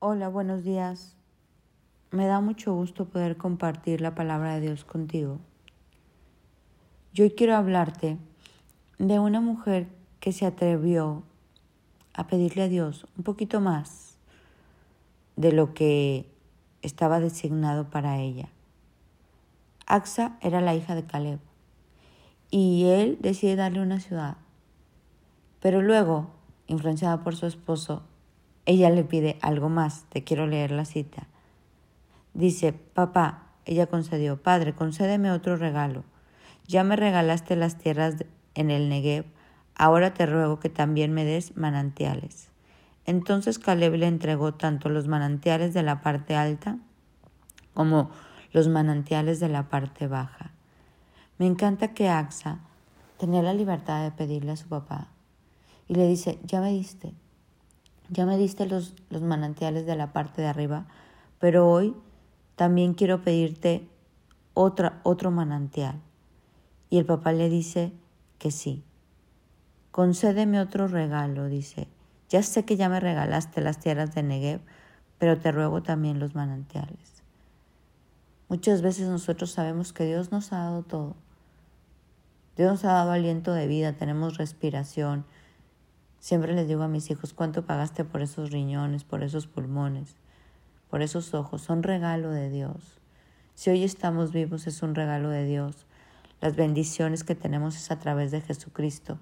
Hola, buenos días. Me da mucho gusto poder compartir la palabra de Dios contigo. Yo quiero hablarte de una mujer que se atrevió a pedirle a Dios un poquito más de lo que estaba designado para ella. Axa era la hija de Caleb y él decide darle una ciudad. Pero luego, influenciada por su esposo, ella le pide algo más, te quiero leer la cita. Dice, papá, ella concedió, padre, concédeme otro regalo. Ya me regalaste las tierras en el Negev, ahora te ruego que también me des manantiales. Entonces Caleb le entregó tanto los manantiales de la parte alta como los manantiales de la parte baja. Me encanta que Axa tenía la libertad de pedirle a su papá y le dice, ya me diste, ya me diste los, los manantiales de la parte de arriba, pero hoy también quiero pedirte otra, otro manantial. Y el papá le dice que sí. Concédeme otro regalo, dice. Ya sé que ya me regalaste las tierras de Negev, pero te ruego también los manantiales. Muchas veces nosotros sabemos que Dios nos ha dado todo. Dios nos ha dado aliento de vida, tenemos respiración, Siempre les digo a mis hijos cuánto pagaste por esos riñones, por esos pulmones, por esos ojos. Son regalo de Dios. Si hoy estamos vivos es un regalo de Dios. Las bendiciones que tenemos es a través de Jesucristo.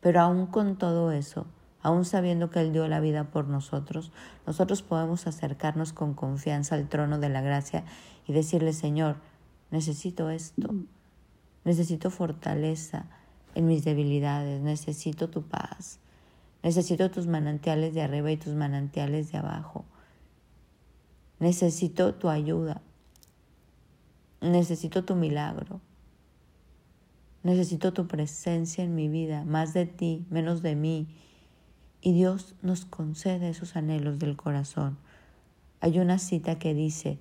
Pero aún con todo eso, aún sabiendo que Él dio la vida por nosotros, nosotros podemos acercarnos con confianza al trono de la gracia y decirle, Señor, necesito esto, necesito fortaleza en mis debilidades, necesito tu paz, Necesito tus manantiales de arriba y tus manantiales de abajo. Necesito tu ayuda. Necesito tu milagro. Necesito tu presencia en mi vida, más de ti, menos de mí. Y Dios nos concede esos anhelos del corazón. Hay una cita que dice,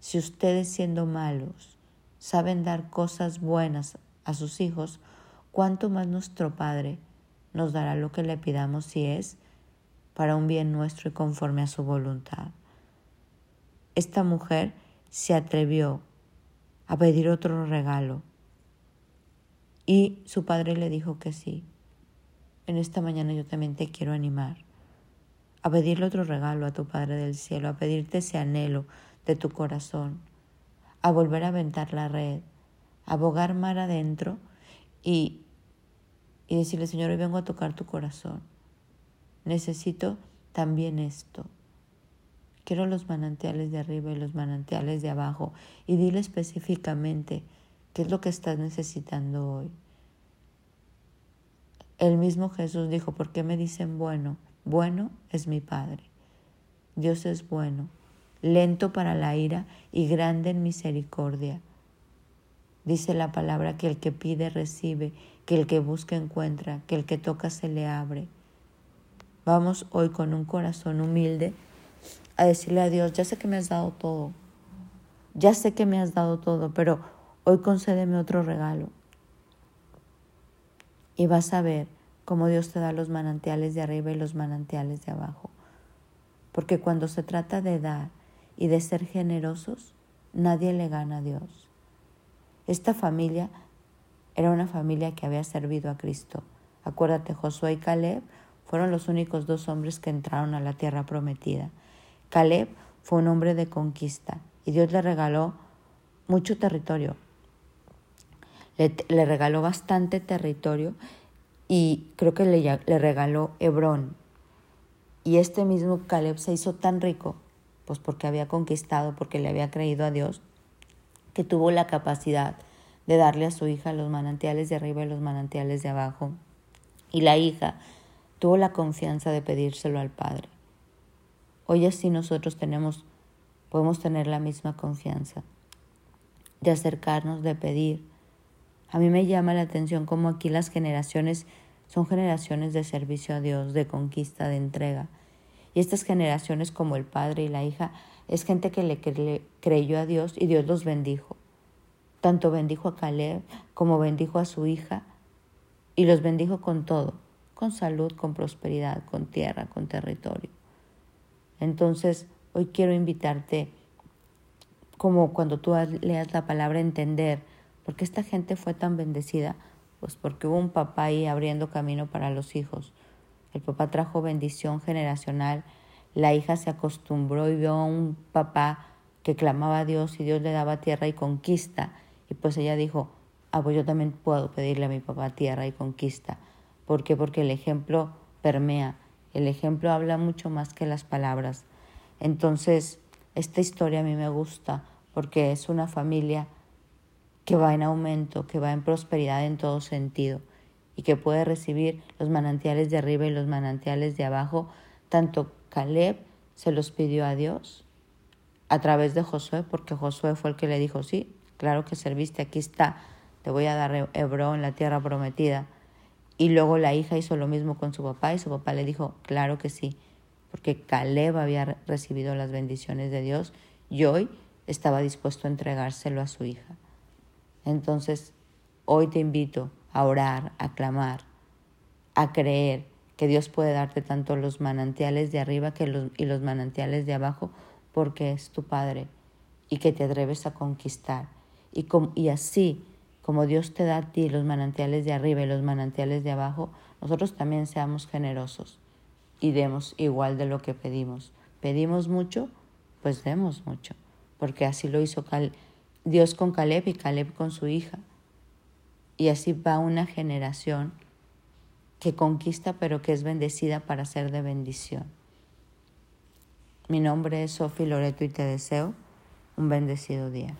si ustedes siendo malos saben dar cosas buenas a sus hijos, ¿cuánto más nuestro Padre nos dará lo que le pidamos si es para un bien nuestro y conforme a su voluntad. Esta mujer se atrevió a pedir otro regalo y su padre le dijo que sí. En esta mañana yo también te quiero animar a pedirle otro regalo a tu Padre del Cielo, a pedirte ese anhelo de tu corazón, a volver a aventar la red, a bogar mar adentro y y decirle, Señor, hoy vengo a tocar tu corazón. Necesito también esto. Quiero los manantiales de arriba y los manantiales de abajo. Y dile específicamente qué es lo que estás necesitando hoy. El mismo Jesús dijo, ¿por qué me dicen bueno? Bueno es mi Padre. Dios es bueno, lento para la ira y grande en misericordia. Dice la palabra que el que pide recibe que el que busca encuentra, que el que toca se le abre. Vamos hoy con un corazón humilde a decirle a Dios, ya sé que me has dado todo, ya sé que me has dado todo, pero hoy concédeme otro regalo. Y vas a ver cómo Dios te da los manantiales de arriba y los manantiales de abajo. Porque cuando se trata de dar y de ser generosos, nadie le gana a Dios. Esta familia era una familia que había servido a Cristo. Acuérdate, Josué y Caleb fueron los únicos dos hombres que entraron a la tierra prometida. Caleb fue un hombre de conquista y Dios le regaló mucho territorio. Le, regaló bastante territorio y creo que le, le regaló Hebrón. Y este mismo Caleb se hizo tan rico, pues porque había conquistado, porque le había creído a Dios, que tuvo la capacidad de darle a su hija los manantiales de arriba y los manantiales de abajo. Y la hija tuvo la confianza de pedírselo al Padre. Hoy así nosotros tenemos, podemos tener la misma confianza de acercarnos, de pedir. A mí me llama la atención cómo aquí las generaciones son generaciones de servicio a Dios, de conquista, de entrega. Y estas generaciones como el padre y la hija es gente que le creyó a Dios y Dios los bendijo. Tanto bendijo a Caleb como bendijo a su hija y los bendijo con todo, con salud, con prosperidad, con tierra, con territorio. Entonces, hoy quiero invitarte, como cuando tú leas la palabra entender, ¿por qué esta gente fue tan bendecida? Pues porque hubo un papá ahí abriendo camino para los hijos. El papá trajo bendición generacional, la hija se acostumbró y vio a un papá que clamaba a Dios y Dios le daba tierra y conquista. Y pues ella dijo, ah, pues yo también puedo pedirle a mi papá tierra y conquista. ¿Por qué? Porque el ejemplo permea, el ejemplo habla mucho más que las palabras. Entonces, esta historia a mí me gusta porque es una familia que va en aumento, que va en prosperidad en todo sentido y que puede recibir los manantiales de arriba y los manantiales de abajo. Tanto Caleb se los pidió a Dios a través de Josué, porque Josué fue el que le dijo, sí, claro que serviste, aquí está, te voy a dar Hebrón, la tierra prometida. Y luego la hija hizo lo mismo con su papá y su papá le dijo, claro que sí, porque Caleb había recibido las bendiciones de Dios y hoy estaba dispuesto a entregárselo a su hija. Entonces, hoy te invito a orar, a clamar, a creer que Dios puede darte tanto los manantiales de arriba que los, y los manantiales de abajo porque es tu Padre y que te atreves a conquistar. Y, así como Dios te da a ti los manantiales de arriba y los manantiales de abajo, nosotros también seamos generosos y demos igual de lo que pedimos. Pedimos mucho, pues demos mucho, porque así lo hizo Dios con Caleb y Caleb con su hija. Y así va una generación que conquista pero que es bendecida para ser de bendición. Mi nombre es Sofi Loreto y te deseo un bendecido día.